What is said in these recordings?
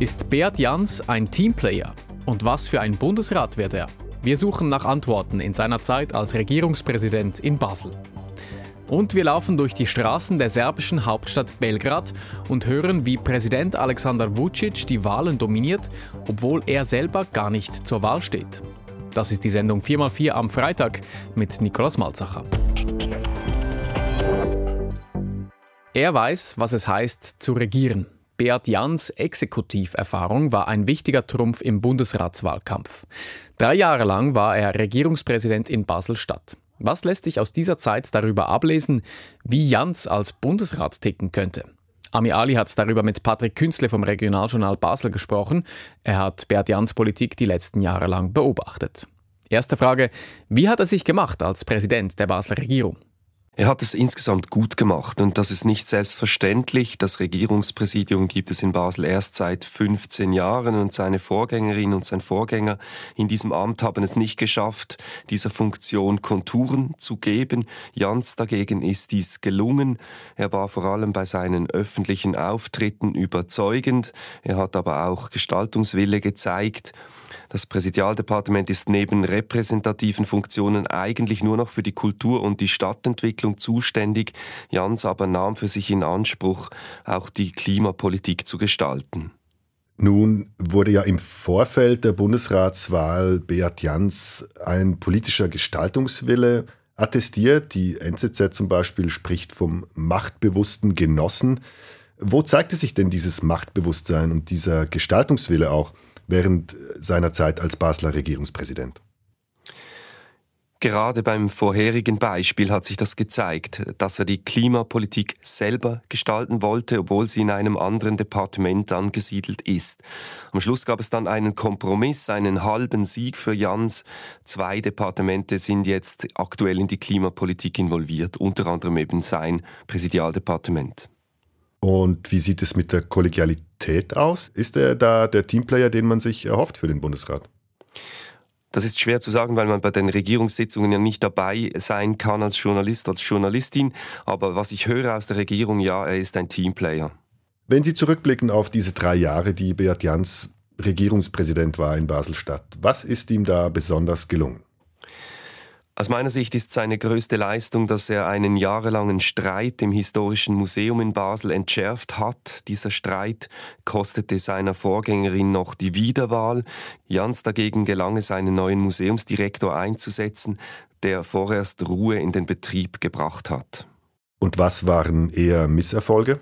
Ist Beat Jans ein Teamplayer? Und was für ein Bundesrat wird er? Wir suchen nach Antworten in seiner Zeit als Regierungspräsident in Basel. Und wir laufen durch die Straßen der serbischen Hauptstadt Belgrad und hören, wie Präsident Alexander Vucic die Wahlen dominiert, obwohl er selber gar nicht zur Wahl steht. Das ist die Sendung 4x4 am Freitag mit Nikolaus Malzacher. Er weiß, was es heißt, zu regieren. Beat Jans Exekutiverfahrung war ein wichtiger Trumpf im Bundesratswahlkampf. Drei Jahre lang war er Regierungspräsident in Basel-Stadt. Was lässt sich aus dieser Zeit darüber ablesen, wie Jans als Bundesrat ticken könnte? Ami Ali hat darüber mit Patrick Künzle vom Regionaljournal Basel gesprochen. Er hat Beat Jans Politik die letzten Jahre lang beobachtet. Erste Frage: Wie hat er sich gemacht als Präsident der Basler Regierung? Er hat es insgesamt gut gemacht und das ist nicht selbstverständlich. Das Regierungspräsidium gibt es in Basel erst seit 15 Jahren und seine Vorgängerin und sein Vorgänger in diesem Amt haben es nicht geschafft, dieser Funktion Konturen zu geben. Jans dagegen ist dies gelungen. Er war vor allem bei seinen öffentlichen Auftritten überzeugend. Er hat aber auch Gestaltungswille gezeigt. Das Präsidialdepartement ist neben repräsentativen Funktionen eigentlich nur noch für die Kultur und die Stadtentwicklung zuständig. Jans aber nahm für sich in Anspruch, auch die Klimapolitik zu gestalten. Nun wurde ja im Vorfeld der Bundesratswahl Beat Jans ein politischer Gestaltungswille attestiert. Die NZZ zum Beispiel spricht vom machtbewussten Genossen. Wo zeigte sich denn dieses Machtbewusstsein und dieser Gestaltungswille auch? Während seiner Zeit als Basler Regierungspräsident. Gerade beim vorherigen Beispiel hat sich das gezeigt, dass er die Klimapolitik selber gestalten wollte, obwohl sie in einem anderen Departement angesiedelt ist. Am Schluss gab es dann einen Kompromiss, einen halben Sieg für Jans. Zwei Departemente sind jetzt aktuell in die Klimapolitik involviert, unter anderem eben sein Präsidialdepartement. Und wie sieht es mit der Kollegialität aus? Ist er da der Teamplayer, den man sich erhofft für den Bundesrat? Das ist schwer zu sagen, weil man bei den Regierungssitzungen ja nicht dabei sein kann als Journalist, als Journalistin. Aber was ich höre aus der Regierung, ja, er ist ein Teamplayer. Wenn Sie zurückblicken auf diese drei Jahre, die Beat Jans Regierungspräsident war in Basel-Stadt, was ist ihm da besonders gelungen? Aus meiner Sicht ist seine größte Leistung, dass er einen jahrelangen Streit im Historischen Museum in Basel entschärft hat. Dieser Streit kostete seiner Vorgängerin noch die Wiederwahl. Jans dagegen gelang es, einen neuen Museumsdirektor einzusetzen, der vorerst Ruhe in den Betrieb gebracht hat. Und was waren eher Misserfolge?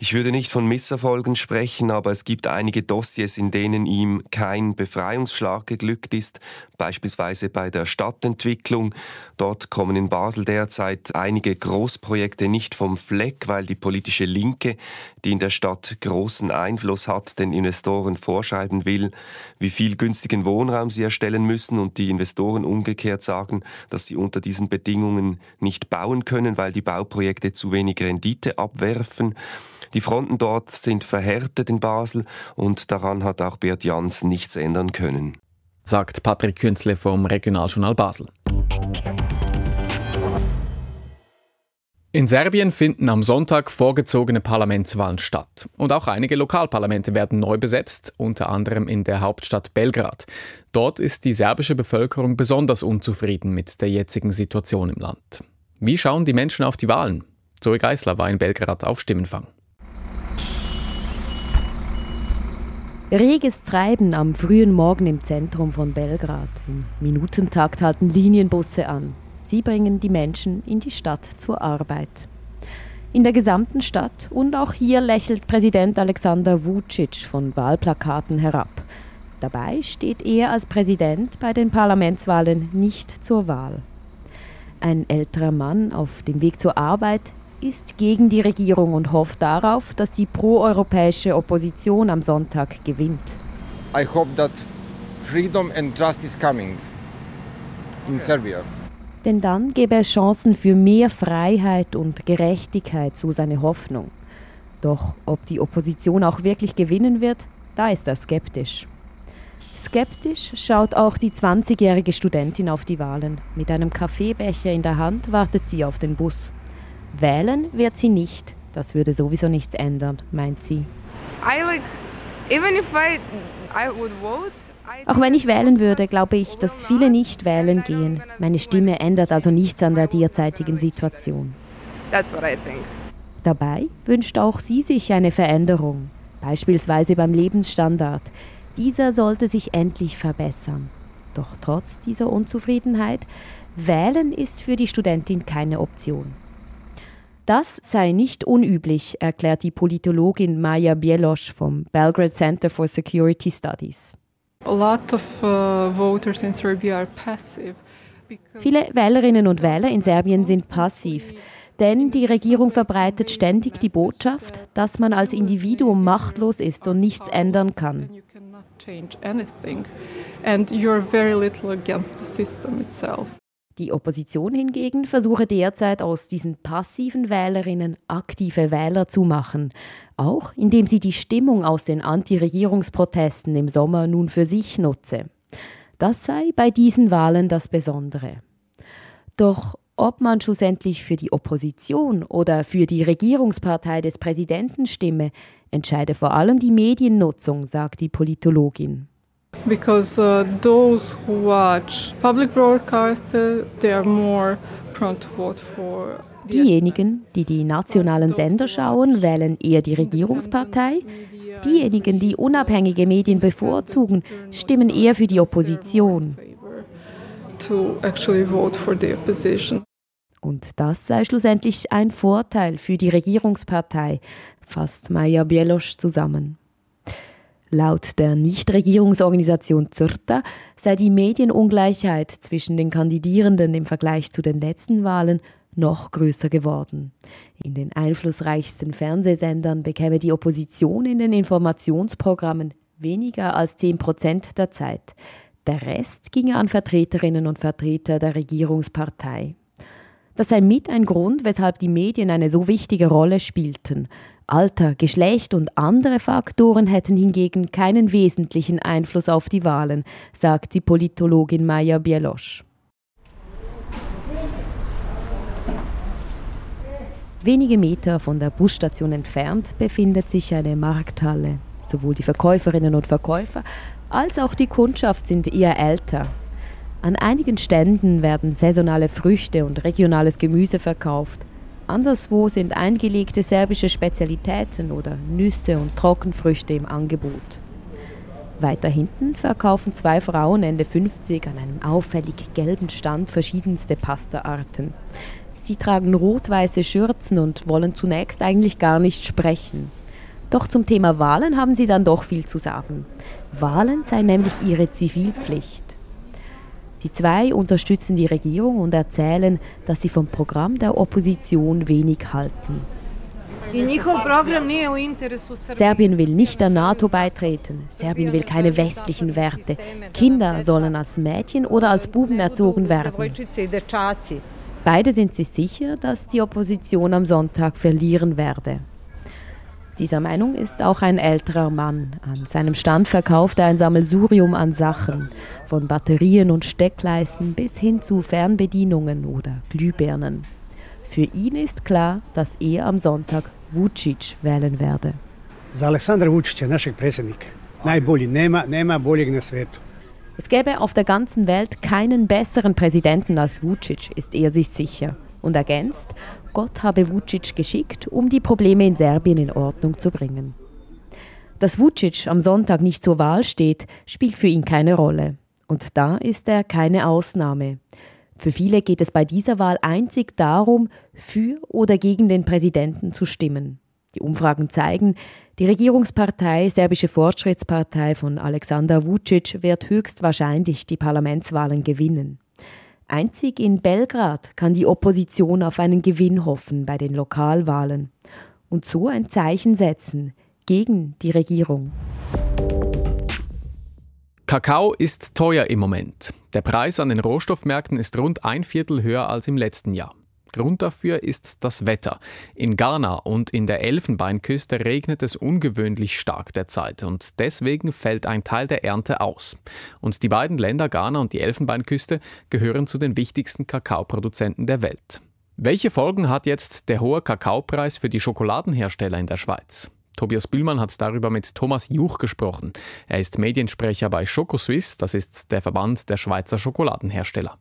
Ich würde nicht von Misserfolgen sprechen, aber es gibt einige Dossiers, in denen ihm kein Befreiungsschlag geglückt ist, beispielsweise bei der Stadtentwicklung. Dort kommen in Basel derzeit einige Großprojekte nicht vom Fleck, weil die politische Linke, die in der Stadt großen Einfluss hat, den Investoren vorschreiben will, wie viel günstigen Wohnraum sie erstellen müssen und die Investoren umgekehrt sagen, dass sie unter diesen Bedingungen nicht bauen können, weil die Bauprojekte zu wenig Rendite abwerfen. Die Fronten dort sind verhärtet in Basel und daran hat auch Beat Jans nichts ändern können. Sagt Patrick Künzle vom Regionaljournal Basel. In Serbien finden am Sonntag vorgezogene Parlamentswahlen statt. Und auch einige Lokalparlamente werden neu besetzt, unter anderem in der Hauptstadt Belgrad. Dort ist die serbische Bevölkerung besonders unzufrieden mit der jetzigen Situation im Land. Wie schauen die Menschen auf die Wahlen? Zoe Geisler war in Belgrad auf Stimmenfang. Reges Treiben am frühen Morgen im Zentrum von Belgrad. Im Minutentakt halten Linienbusse an. Sie bringen die Menschen in die Stadt zur Arbeit. In der gesamten Stadt und auch hier lächelt Präsident Alexander Vucic von Wahlplakaten herab. Dabei steht er als Präsident bei den Parlamentswahlen nicht zur Wahl. Ein älterer Mann auf dem Weg zur Arbeit ist gegen die Regierung und hofft darauf, dass die proeuropäische Opposition am Sonntag gewinnt. I hope that freedom and justice coming in Serbia. Denn dann gäbe es Chancen für mehr Freiheit und Gerechtigkeit, so seine Hoffnung. Doch ob die Opposition auch wirklich gewinnen wird, da ist er skeptisch. Skeptisch schaut auch die 20-jährige Studentin auf die Wahlen. Mit einem Kaffeebecher in der Hand wartet sie auf den Bus. Wählen wird sie nicht, Das würde sowieso nichts ändern, meint sie. I like, even if I, I would vote, auch wenn ich wählen würde, glaube ich, dass viele nicht wählen gehen. Meine Stimme ändert also nichts an der derzeitigen Situation. Dabei wünscht auch sie sich eine Veränderung, beispielsweise beim Lebensstandard. Dieser sollte sich endlich verbessern. Doch trotz dieser Unzufriedenheit, wählen ist für die Studentin keine Option. Das sei nicht unüblich, erklärt die Politologin Maja Bielosch vom Belgrade Center for Security Studies. Uh, Viele Wählerinnen und Wähler in Serbien sind passiv, denn die Regierung verbreitet ständig die Botschaft, dass man als Individuum machtlos ist und nichts ändern kann. Die Opposition hingegen versuche derzeit aus diesen passiven Wählerinnen aktive Wähler zu machen, auch indem sie die Stimmung aus den Anti-Regierungsprotesten im Sommer nun für sich nutze. Das sei bei diesen Wahlen das Besondere. Doch ob man schlussendlich für die Opposition oder für die Regierungspartei des Präsidenten stimme, entscheide vor allem die Mediennutzung, sagt die Politologin because uh, those who watch public broadcaster they are more prone to vote for Diejenigen, die die nationalen Sender schauen, wählen eher die Regierungspartei. Diejenigen, die unabhängige Medien bevorzugen, stimmen eher für die Opposition. Und das sei schlussendlich ein Vorteil für die Regierungspartei, fasst Maja Bielosch zusammen. Laut der Nichtregierungsorganisation ZIRTA sei die Medienungleichheit zwischen den Kandidierenden im Vergleich zu den letzten Wahlen noch größer geworden. In den einflussreichsten Fernsehsendern bekäme die Opposition in den Informationsprogrammen weniger als 10 Prozent der Zeit. Der Rest ginge an Vertreterinnen und Vertreter der Regierungspartei. Das sei mit ein Grund, weshalb die Medien eine so wichtige Rolle spielten. Alter, Geschlecht und andere Faktoren hätten hingegen keinen wesentlichen Einfluss auf die Wahlen, sagt die Politologin Maja Bielosch. Wenige Meter von der Busstation entfernt befindet sich eine Markthalle. Sowohl die Verkäuferinnen und Verkäufer als auch die Kundschaft sind eher älter. An einigen Ständen werden saisonale Früchte und regionales Gemüse verkauft. Anderswo sind eingelegte serbische Spezialitäten oder Nüsse und Trockenfrüchte im Angebot. Weiter hinten verkaufen zwei Frauen Ende 50 an einem auffällig gelben Stand verschiedenste Pastaarten. Sie tragen rot-weiße Schürzen und wollen zunächst eigentlich gar nicht sprechen. Doch zum Thema Wahlen haben sie dann doch viel zu sagen. Wahlen sei nämlich ihre Zivilpflicht. Die zwei unterstützen die Regierung und erzählen, dass sie vom Programm der Opposition wenig halten. Serbien will nicht der NATO beitreten. Serbien will keine westlichen Werte. Kinder sollen als Mädchen oder als Buben erzogen werden. Beide sind sich sicher, dass die Opposition am Sonntag verlieren werde. Dieser Meinung ist auch ein älterer Mann. An seinem Stand verkauft er ein Sammelsurium an Sachen, von Batterien und Steckleisten bis hin zu Fernbedienungen oder Glühbirnen. Für ihn ist klar, dass er am Sonntag Vucic wählen werde. Za Aleksandra Vucic, našeg predsjednika. Najbolji, nema, nema boljeg na svetu. Es gäbe auf der ganzen Welt keinen besseren Präsidenten als Vucic, ist er sich sicher. Und ergänzt, Gott habe Vucic geschickt, um die Probleme in Serbien in Ordnung zu bringen. Dass Vucic am Sonntag nicht zur Wahl steht, spielt für ihn keine Rolle. Und da ist er keine Ausnahme. Für viele geht es bei dieser Wahl einzig darum, für oder gegen den Präsidenten zu stimmen. Die Umfragen zeigen, die Regierungspartei Serbische Fortschrittspartei von Alexander Vucic wird höchstwahrscheinlich die Parlamentswahlen gewinnen. Einzig in Belgrad kann die Opposition auf einen Gewinn hoffen bei den Lokalwahlen und so ein Zeichen setzen gegen die Regierung. Kakao ist teuer im Moment. Der Preis an den Rohstoffmärkten ist rund ein Viertel höher als im letzten Jahr. Grund dafür ist das Wetter. In Ghana und in der Elfenbeinküste regnet es ungewöhnlich stark derzeit und deswegen fällt ein Teil der Ernte aus. Und die beiden Länder Ghana und die Elfenbeinküste gehören zu den wichtigsten Kakaoproduzenten der Welt. Welche Folgen hat jetzt der hohe Kakaopreis für die Schokoladenhersteller in der Schweiz? Tobias Bühlmann hat darüber mit Thomas Juch gesprochen. Er ist Mediensprecher bei SchokoSwiss, das ist der Verband der Schweizer Schokoladenhersteller.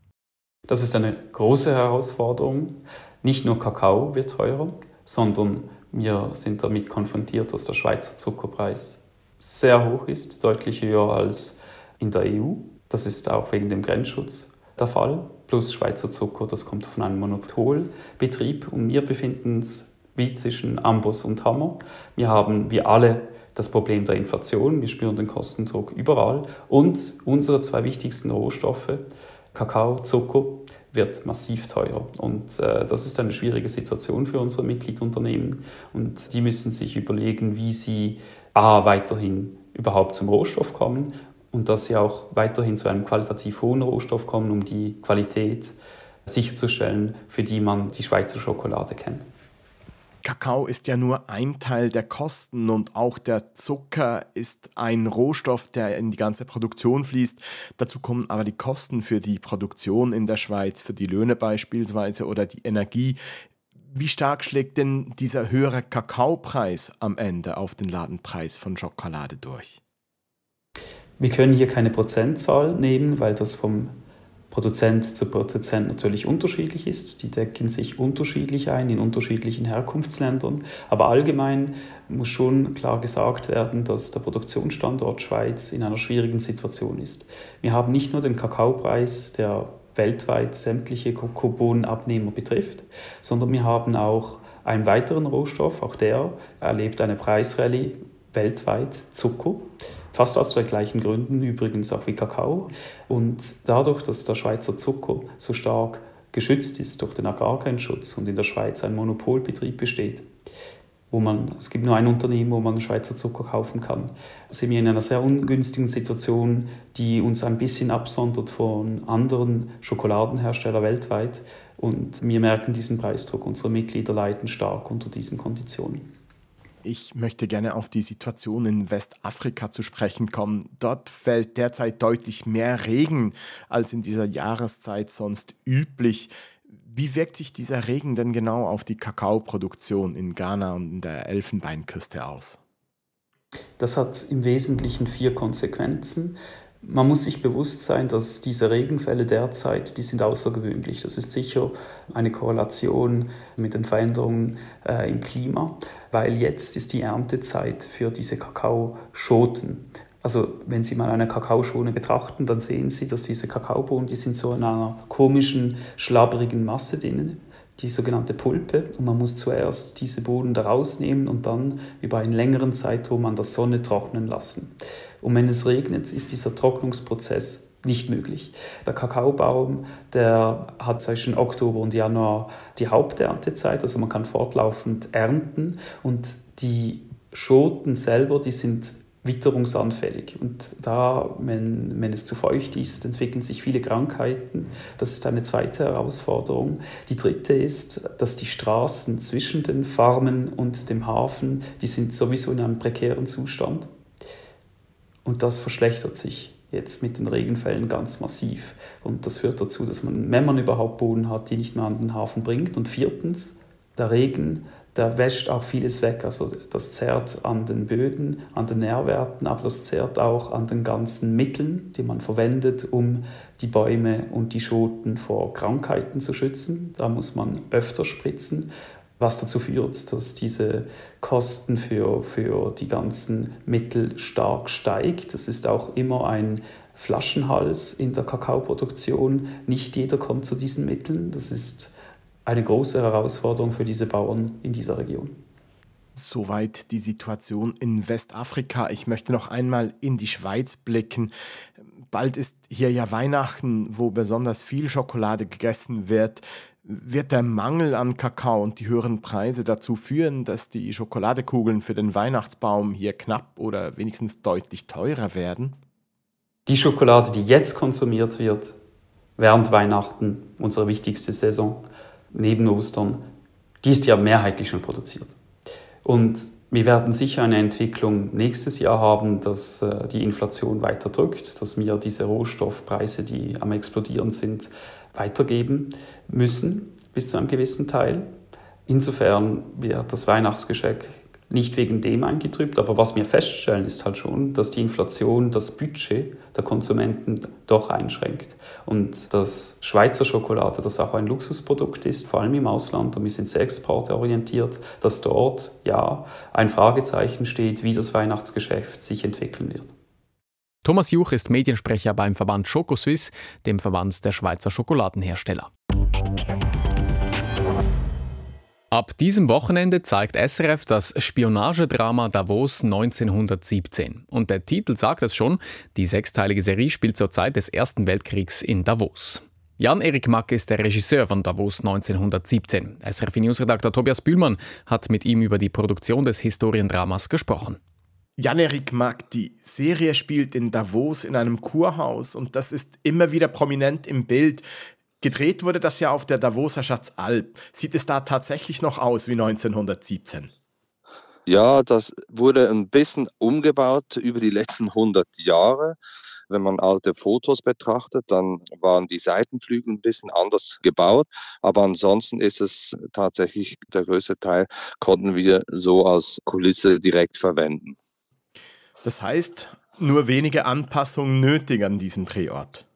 Das ist eine große Herausforderung. Nicht nur Kakao wird teurer, sondern wir sind damit konfrontiert, dass der Schweizer Zuckerpreis sehr hoch ist, deutlich höher als in der EU. Das ist auch wegen dem Grenzschutz der Fall plus Schweizer Zucker, das kommt von einem Monopolbetrieb. Und wir befinden uns wie zwischen Amboss und Hammer. Wir haben, wie alle, das Problem der Inflation. Wir spüren den Kostendruck überall. Und unsere zwei wichtigsten Rohstoffe, Kakao, Zucker, wird massiv teurer. Und äh, das ist eine schwierige Situation für unsere Mitgliedunternehmen. Und die müssen sich überlegen, wie sie A, weiterhin überhaupt zum Rohstoff kommen und dass sie auch weiterhin zu einem qualitativ hohen Rohstoff kommen, um die Qualität sicherzustellen, für die man die Schweizer Schokolade kennt. Kakao ist ja nur ein Teil der Kosten und auch der Zucker ist ein Rohstoff, der in die ganze Produktion fließt. Dazu kommen aber die Kosten für die Produktion in der Schweiz, für die Löhne beispielsweise oder die Energie. Wie stark schlägt denn dieser höhere Kakaopreis am Ende auf den Ladenpreis von Schokolade durch? Wir können hier keine Prozentzahl nehmen, weil das vom Produzent zu Produzent natürlich unterschiedlich ist. Die decken sich unterschiedlich ein in unterschiedlichen Herkunftsländern. Aber allgemein muss schon klar gesagt werden, dass der Produktionsstandort Schweiz in einer schwierigen Situation ist. Wir haben nicht nur den Kakaopreis, der weltweit sämtliche Kokobohnenabnehmer betrifft, sondern wir haben auch einen weiteren Rohstoff, auch der erlebt eine Preisrallye weltweit, Zucker. Fast aus den gleichen Gründen, übrigens auch wie Kakao. Und dadurch, dass der Schweizer Zucker so stark geschützt ist durch den Agrargrenzschutz und in der Schweiz ein Monopolbetrieb besteht, wo man, es gibt nur ein Unternehmen, wo man Schweizer Zucker kaufen kann, sind wir in einer sehr ungünstigen Situation, die uns ein bisschen absondert von anderen Schokoladenherstellern weltweit. Und wir merken diesen Preisdruck. Unsere Mitglieder leiden stark unter diesen Konditionen. Ich möchte gerne auf die Situation in Westafrika zu sprechen kommen. Dort fällt derzeit deutlich mehr Regen als in dieser Jahreszeit sonst üblich. Wie wirkt sich dieser Regen denn genau auf die Kakaoproduktion in Ghana und in der Elfenbeinküste aus? Das hat im Wesentlichen vier Konsequenzen. Man muss sich bewusst sein, dass diese Regenfälle derzeit, die sind außergewöhnlich. Das ist sicher eine Korrelation mit den Veränderungen äh, im Klima, weil jetzt ist die Erntezeit für diese Kakaoschoten. Also wenn Sie mal eine Kakaoschone betrachten, dann sehen Sie, dass diese Kakaobohnen, die sind so in einer komischen, schlabberigen Masse drinnen die sogenannte Pulpe und man muss zuerst diese Bohnen da rausnehmen und dann über einen längeren Zeitraum an der Sonne trocknen lassen. Und wenn es regnet, ist dieser Trocknungsprozess nicht möglich. Der Kakaobaum, der hat zwischen Oktober und Januar die Haupterntezeit, also man kann fortlaufend ernten und die Schoten selber, die sind witterungsanfällig. Und da, wenn, wenn es zu feucht ist, entwickeln sich viele Krankheiten. Das ist eine zweite Herausforderung. Die dritte ist, dass die Straßen zwischen den Farmen und dem Hafen, die sind sowieso in einem prekären Zustand. Und das verschlechtert sich jetzt mit den Regenfällen ganz massiv. Und das führt dazu, dass man, wenn man überhaupt Boden hat, die nicht mehr an den Hafen bringt. Und viertens, der Regen, der wäscht auch vieles weg. Also das zerrt an den Böden, an den Nährwerten, aber das zerrt auch an den ganzen Mitteln, die man verwendet, um die Bäume und die Schoten vor Krankheiten zu schützen. Da muss man öfter spritzen was dazu führt, dass diese Kosten für, für die ganzen Mittel stark steigt. Das ist auch immer ein Flaschenhals in der Kakaoproduktion. Nicht jeder kommt zu diesen Mitteln. Das ist eine große Herausforderung für diese Bauern in dieser Region. Soweit die Situation in Westafrika. Ich möchte noch einmal in die Schweiz blicken. Bald ist hier ja Weihnachten, wo besonders viel Schokolade gegessen wird. Wird der Mangel an Kakao und die höheren Preise dazu führen, dass die Schokoladekugeln für den Weihnachtsbaum hier knapp oder wenigstens deutlich teurer werden? Die Schokolade, die jetzt konsumiert wird, während Weihnachten, unsere wichtigste Saison, neben Ostern, die ist ja mehrheitlich schon produziert. Und wir werden sicher eine Entwicklung nächstes Jahr haben, dass äh, die Inflation weiter drückt, dass wir diese Rohstoffpreise, die am explodieren sind, weitergeben müssen. bis zu einem gewissen Teil. Insofern wird das Weihnachtsgeschenk nicht wegen dem eingetrübt, aber was wir feststellen, ist halt schon, dass die Inflation das Budget der Konsumenten doch einschränkt. Und dass Schweizer Schokolade, das auch ein Luxusprodukt ist, vor allem im Ausland, und wir sind sehr exportorientiert, dass dort ja ein Fragezeichen steht, wie das Weihnachtsgeschäft sich entwickeln wird. Thomas Juch ist Mediensprecher beim Verband Schokoswiss, dem Verband der Schweizer Schokoladenhersteller. Ab diesem Wochenende zeigt SRF das Spionagedrama Davos 1917. Und der Titel sagt es schon, die sechsteilige Serie spielt zur Zeit des Ersten Weltkriegs in Davos. Jan-Erik Mack ist der Regisseur von Davos 1917. SRF Newsredakteur Tobias Bühlmann hat mit ihm über die Produktion des Historiendramas gesprochen. Jan-Erik Mack, die Serie spielt in Davos in einem Kurhaus und das ist immer wieder prominent im Bild. Gedreht wurde das ja auf der Davoser Schatzalp. Sieht es da tatsächlich noch aus wie 1917? Ja, das wurde ein bisschen umgebaut über die letzten 100 Jahre. Wenn man alte Fotos betrachtet, dann waren die Seitenflügel ein bisschen anders gebaut. Aber ansonsten ist es tatsächlich, der größte Teil konnten wir so als Kulisse direkt verwenden. Das heißt, nur wenige Anpassungen nötig an diesem Drehort.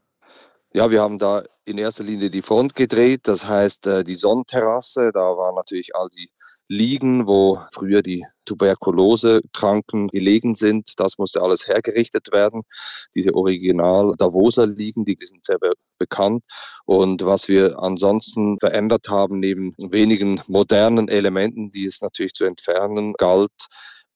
Ja, wir haben da in erster Linie die Front gedreht, das heißt äh, die Sonnenterrasse, da waren natürlich all die Liegen, wo früher die Tuberkulose-Kranken gelegen sind. Das musste alles hergerichtet werden. Diese Original Davoser Liegen, die sind sehr be bekannt. Und was wir ansonsten verändert haben, neben wenigen modernen Elementen, die es natürlich zu entfernen galt,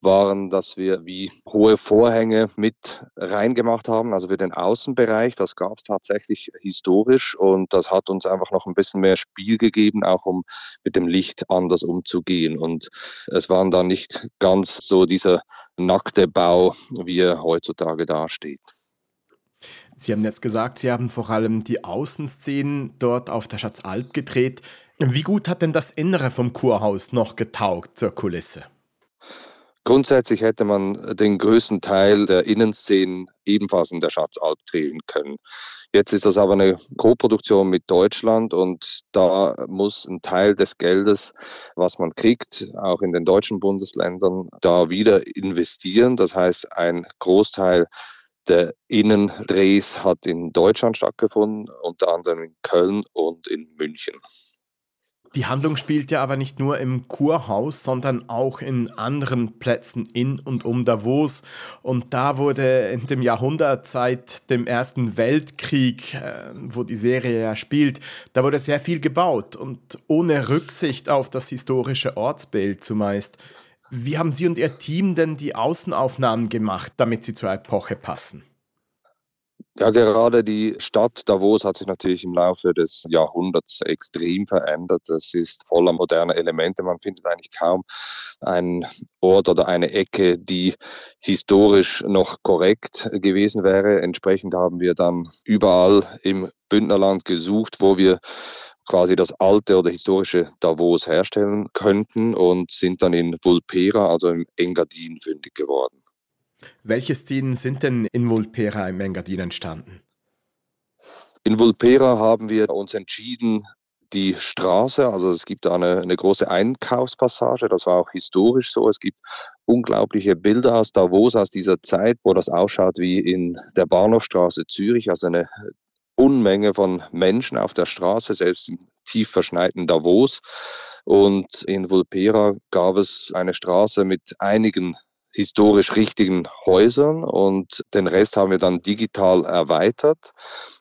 waren, dass wir wie hohe Vorhänge mit reingemacht haben, also für den Außenbereich. Das gab es tatsächlich historisch und das hat uns einfach noch ein bisschen mehr Spiel gegeben, auch um mit dem Licht anders umzugehen. Und es waren dann nicht ganz so dieser nackte Bau, wie er heutzutage dasteht. Sie haben jetzt gesagt, Sie haben vor allem die Außenszenen dort auf der Schatzalp gedreht. Wie gut hat denn das Innere vom Kurhaus noch getaugt zur Kulisse? Grundsätzlich hätte man den größten Teil der Innenszenen ebenfalls in der Schatzalp drehen können. Jetzt ist das aber eine Co-Produktion mit Deutschland und da muss ein Teil des Geldes, was man kriegt, auch in den deutschen Bundesländern, da wieder investieren. Das heißt, ein Großteil der Innendrehs hat in Deutschland stattgefunden, unter anderem in Köln und in München. Die Handlung spielt ja aber nicht nur im Kurhaus, sondern auch in anderen Plätzen in und um Davos. Und da wurde in dem Jahrhundert seit dem Ersten Weltkrieg, äh, wo die Serie ja spielt, da wurde sehr viel gebaut und ohne Rücksicht auf das historische Ortsbild zumeist. Wie haben Sie und Ihr Team denn die Außenaufnahmen gemacht, damit sie zur Epoche passen? Ja, gerade die Stadt Davos hat sich natürlich im Laufe des Jahrhunderts extrem verändert. Es ist voller moderner Elemente. Man findet eigentlich kaum einen Ort oder eine Ecke, die historisch noch korrekt gewesen wäre. Entsprechend haben wir dann überall im Bündnerland gesucht, wo wir quasi das alte oder historische Davos herstellen könnten und sind dann in Vulpera, also im Engadin, fündig geworden. Welche Szenen sind denn in Vulpera im Engadin entstanden? In Vulpera haben wir uns entschieden, die Straße, also es gibt da eine, eine große Einkaufspassage, das war auch historisch so. Es gibt unglaubliche Bilder aus Davos aus dieser Zeit, wo das ausschaut wie in der Bahnhofstraße Zürich, also eine Unmenge von Menschen auf der Straße, selbst im tief verschneiten Davos. Und in Vulpera gab es eine Straße mit einigen historisch richtigen Häusern und den Rest haben wir dann digital erweitert.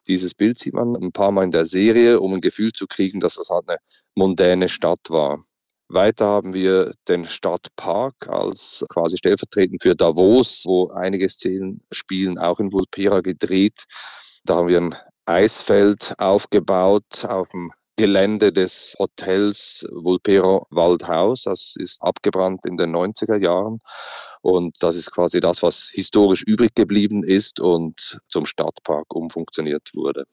Dieses Bild sieht man ein paar Mal in der Serie, um ein Gefühl zu kriegen, dass das halt eine mondäne Stadt war. Weiter haben wir den Stadtpark als quasi stellvertretend für Davos, wo einige Szenen spielen, auch in Vulpera gedreht. Da haben wir ein Eisfeld aufgebaut auf dem Gelände des Hotels Vulpero Waldhaus. Das ist abgebrannt in den 90er Jahren. Und das ist quasi das, was historisch übrig geblieben ist und zum Stadtpark umfunktioniert wurde.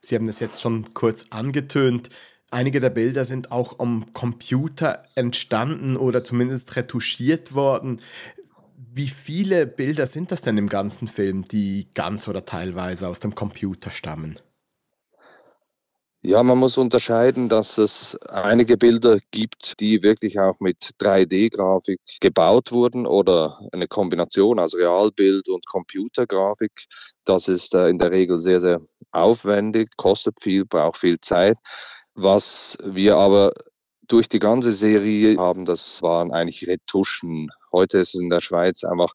Sie haben es jetzt schon kurz angetönt. Einige der Bilder sind auch am Computer entstanden oder zumindest retuschiert worden. Wie viele Bilder sind das denn im ganzen Film, die ganz oder teilweise aus dem Computer stammen? Ja, man muss unterscheiden, dass es einige Bilder gibt, die wirklich auch mit 3D-Grafik gebaut wurden oder eine Kombination, also Realbild und Computergrafik. Das ist äh, in der Regel sehr, sehr aufwendig, kostet viel, braucht viel Zeit. Was wir aber durch die ganze Serie haben, das waren eigentlich Retuschen. Heute ist es in der Schweiz einfach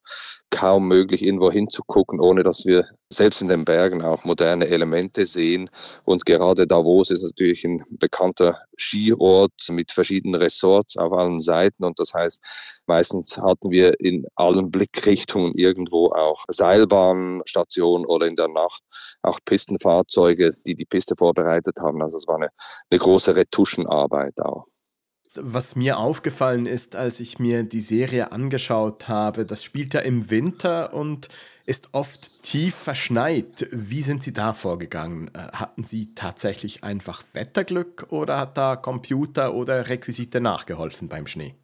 kaum möglich, irgendwo hinzugucken, ohne dass wir selbst in den Bergen auch moderne Elemente sehen. Und gerade Davos ist natürlich ein bekannter Skiort mit verschiedenen Resorts auf allen Seiten. Und das heißt, meistens hatten wir in allen Blickrichtungen irgendwo auch Seilbahnstationen oder in der Nacht auch Pistenfahrzeuge, die die Piste vorbereitet haben. Also es war eine, eine große Retuschenarbeit auch was mir aufgefallen ist, als ich mir die Serie angeschaut habe, das spielt ja im Winter und ist oft tief verschneit. Wie sind Sie da vorgegangen? Äh, hatten Sie tatsächlich einfach Wetterglück oder hat da Computer oder Requisite nachgeholfen beim Schnee?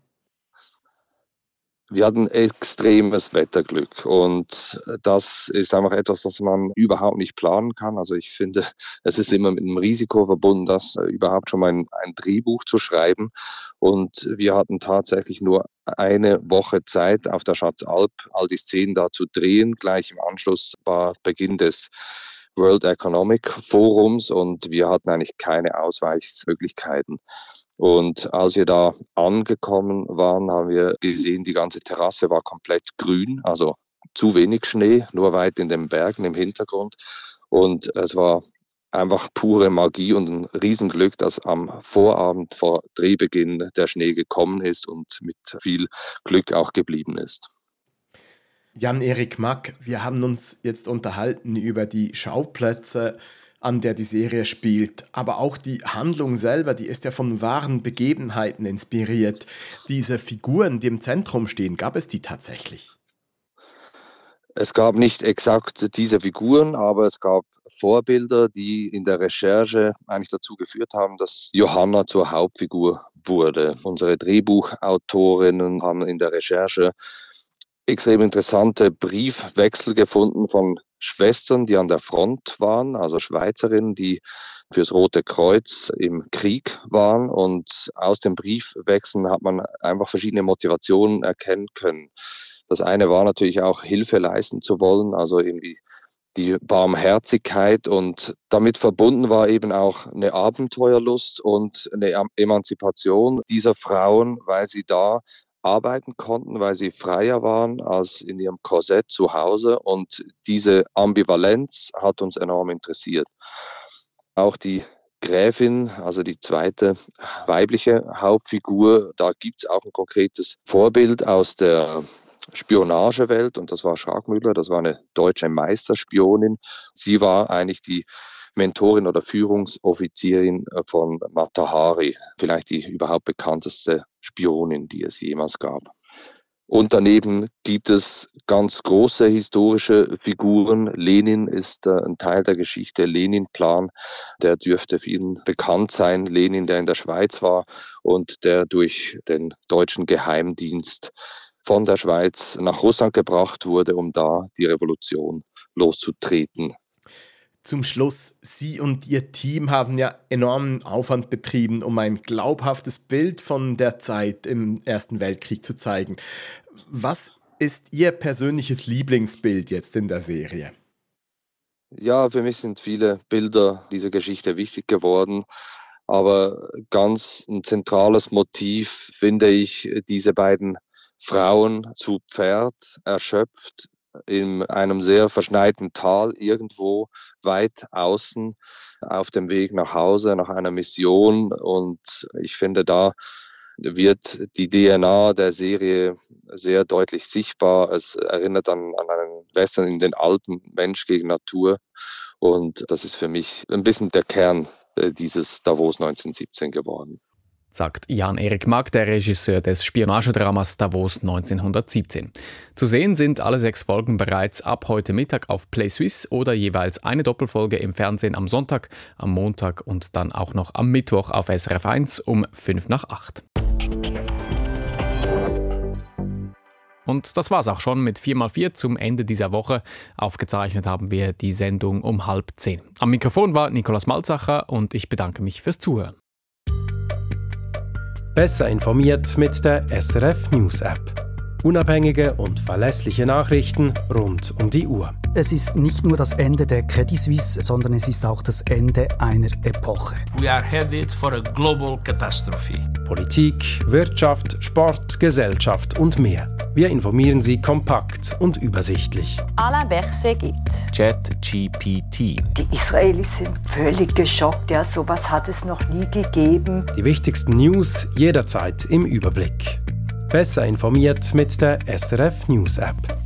Wir hatten extremes Wetterglück und das ist einfach etwas, was man überhaupt nicht planen kann. Also ich finde, es ist immer mit einem Risiko verbunden, das überhaupt schon mal ein, ein Drehbuch zu schreiben. Und wir hatten tatsächlich nur eine Woche Zeit auf der Schatzalp, all die Szenen da zu drehen. Gleich im Anschluss war Beginn des World Economic Forums und wir hatten eigentlich keine Ausweichmöglichkeiten. Und als wir da angekommen waren, haben wir gesehen, die ganze Terrasse war komplett grün, also zu wenig Schnee, nur weit in den Bergen im Hintergrund. Und es war einfach pure Magie und ein Riesenglück, dass am Vorabend vor Drehbeginn der Schnee gekommen ist und mit viel Glück auch geblieben ist. Jan-Erik Mack, wir haben uns jetzt unterhalten über die Schauplätze, an der die Serie spielt. Aber auch die Handlung selber, die ist ja von wahren Begebenheiten inspiriert. Diese Figuren, die im Zentrum stehen, gab es die tatsächlich? Es gab nicht exakt diese Figuren, aber es gab Vorbilder, die in der Recherche eigentlich dazu geführt haben, dass Johanna zur Hauptfigur wurde. Unsere Drehbuchautorinnen haben in der Recherche extrem interessante Briefwechsel gefunden von Schwestern, die an der Front waren, also Schweizerinnen, die fürs Rote Kreuz im Krieg waren. Und aus dem Briefwechseln hat man einfach verschiedene Motivationen erkennen können. Das eine war natürlich auch Hilfe leisten zu wollen, also irgendwie die Barmherzigkeit und damit verbunden war eben auch eine Abenteuerlust und eine Emanzipation dieser Frauen, weil sie da arbeiten konnten, weil sie freier waren als in ihrem Korsett zu Hause. Und diese Ambivalenz hat uns enorm interessiert. Auch die Gräfin, also die zweite weibliche Hauptfigur, da gibt es auch ein konkretes Vorbild aus der Spionagewelt und das war Schragmüller, das war eine deutsche Meisterspionin. Sie war eigentlich die Mentorin oder Führungsoffizierin äh, von Matahari, vielleicht die überhaupt bekannteste Spionin, die es jemals gab. Und daneben gibt es ganz große historische Figuren. Lenin ist äh, ein Teil der Geschichte. Lenin-Plan, der dürfte vielen bekannt sein. Lenin, der in der Schweiz war und der durch den deutschen Geheimdienst von der Schweiz nach Russland gebracht wurde, um da die Revolution loszutreten. Zum Schluss, Sie und Ihr Team haben ja enormen Aufwand betrieben, um ein glaubhaftes Bild von der Zeit im Ersten Weltkrieg zu zeigen. Was ist Ihr persönliches Lieblingsbild jetzt in der Serie? Ja, für mich sind viele Bilder dieser Geschichte wichtig geworden. Aber ganz ein zentrales Motiv finde ich diese beiden Frauen zu Pferd, erschöpft, in einem sehr verschneiten Tal irgendwo weit außen auf dem Weg nach Hause, nach einer Mission. Und ich finde, da wird die DNA der Serie sehr deutlich sichtbar. Es erinnert an, an einen Western in den Alpen, Mensch gegen Natur. Und das ist für mich ein bisschen der Kern äh, dieses Davos 1917 geworden sagt Jan-Erik Mag, der Regisseur des Spionagedramas Davos 1917. Zu sehen sind alle sechs Folgen bereits ab heute Mittag auf Play Suisse oder jeweils eine Doppelfolge im Fernsehen am Sonntag, am Montag und dann auch noch am Mittwoch auf SRF 1 um 5 nach 8. Und das war's auch schon mit 4x4 zum Ende dieser Woche. Aufgezeichnet haben wir die Sendung um halb zehn. Am Mikrofon war Nikolaus Malzacher und ich bedanke mich fürs Zuhören. Besser informiert mit der SRF News App. Unabhängige und verlässliche Nachrichten rund um die Uhr. Es ist nicht nur das Ende der Credit Suisse, sondern es ist auch das Ende einer Epoche. We are headed for a global catastrophe. Politik, Wirtschaft, Sport, Gesellschaft und mehr. Wir informieren Sie kompakt und übersichtlich. Alain Berset ChatGPT. Die Israelis sind völlig geschockt. Ja, sowas hat es noch nie gegeben. Die wichtigsten News jederzeit im Überblick. Besser informiert mit der SRF News App.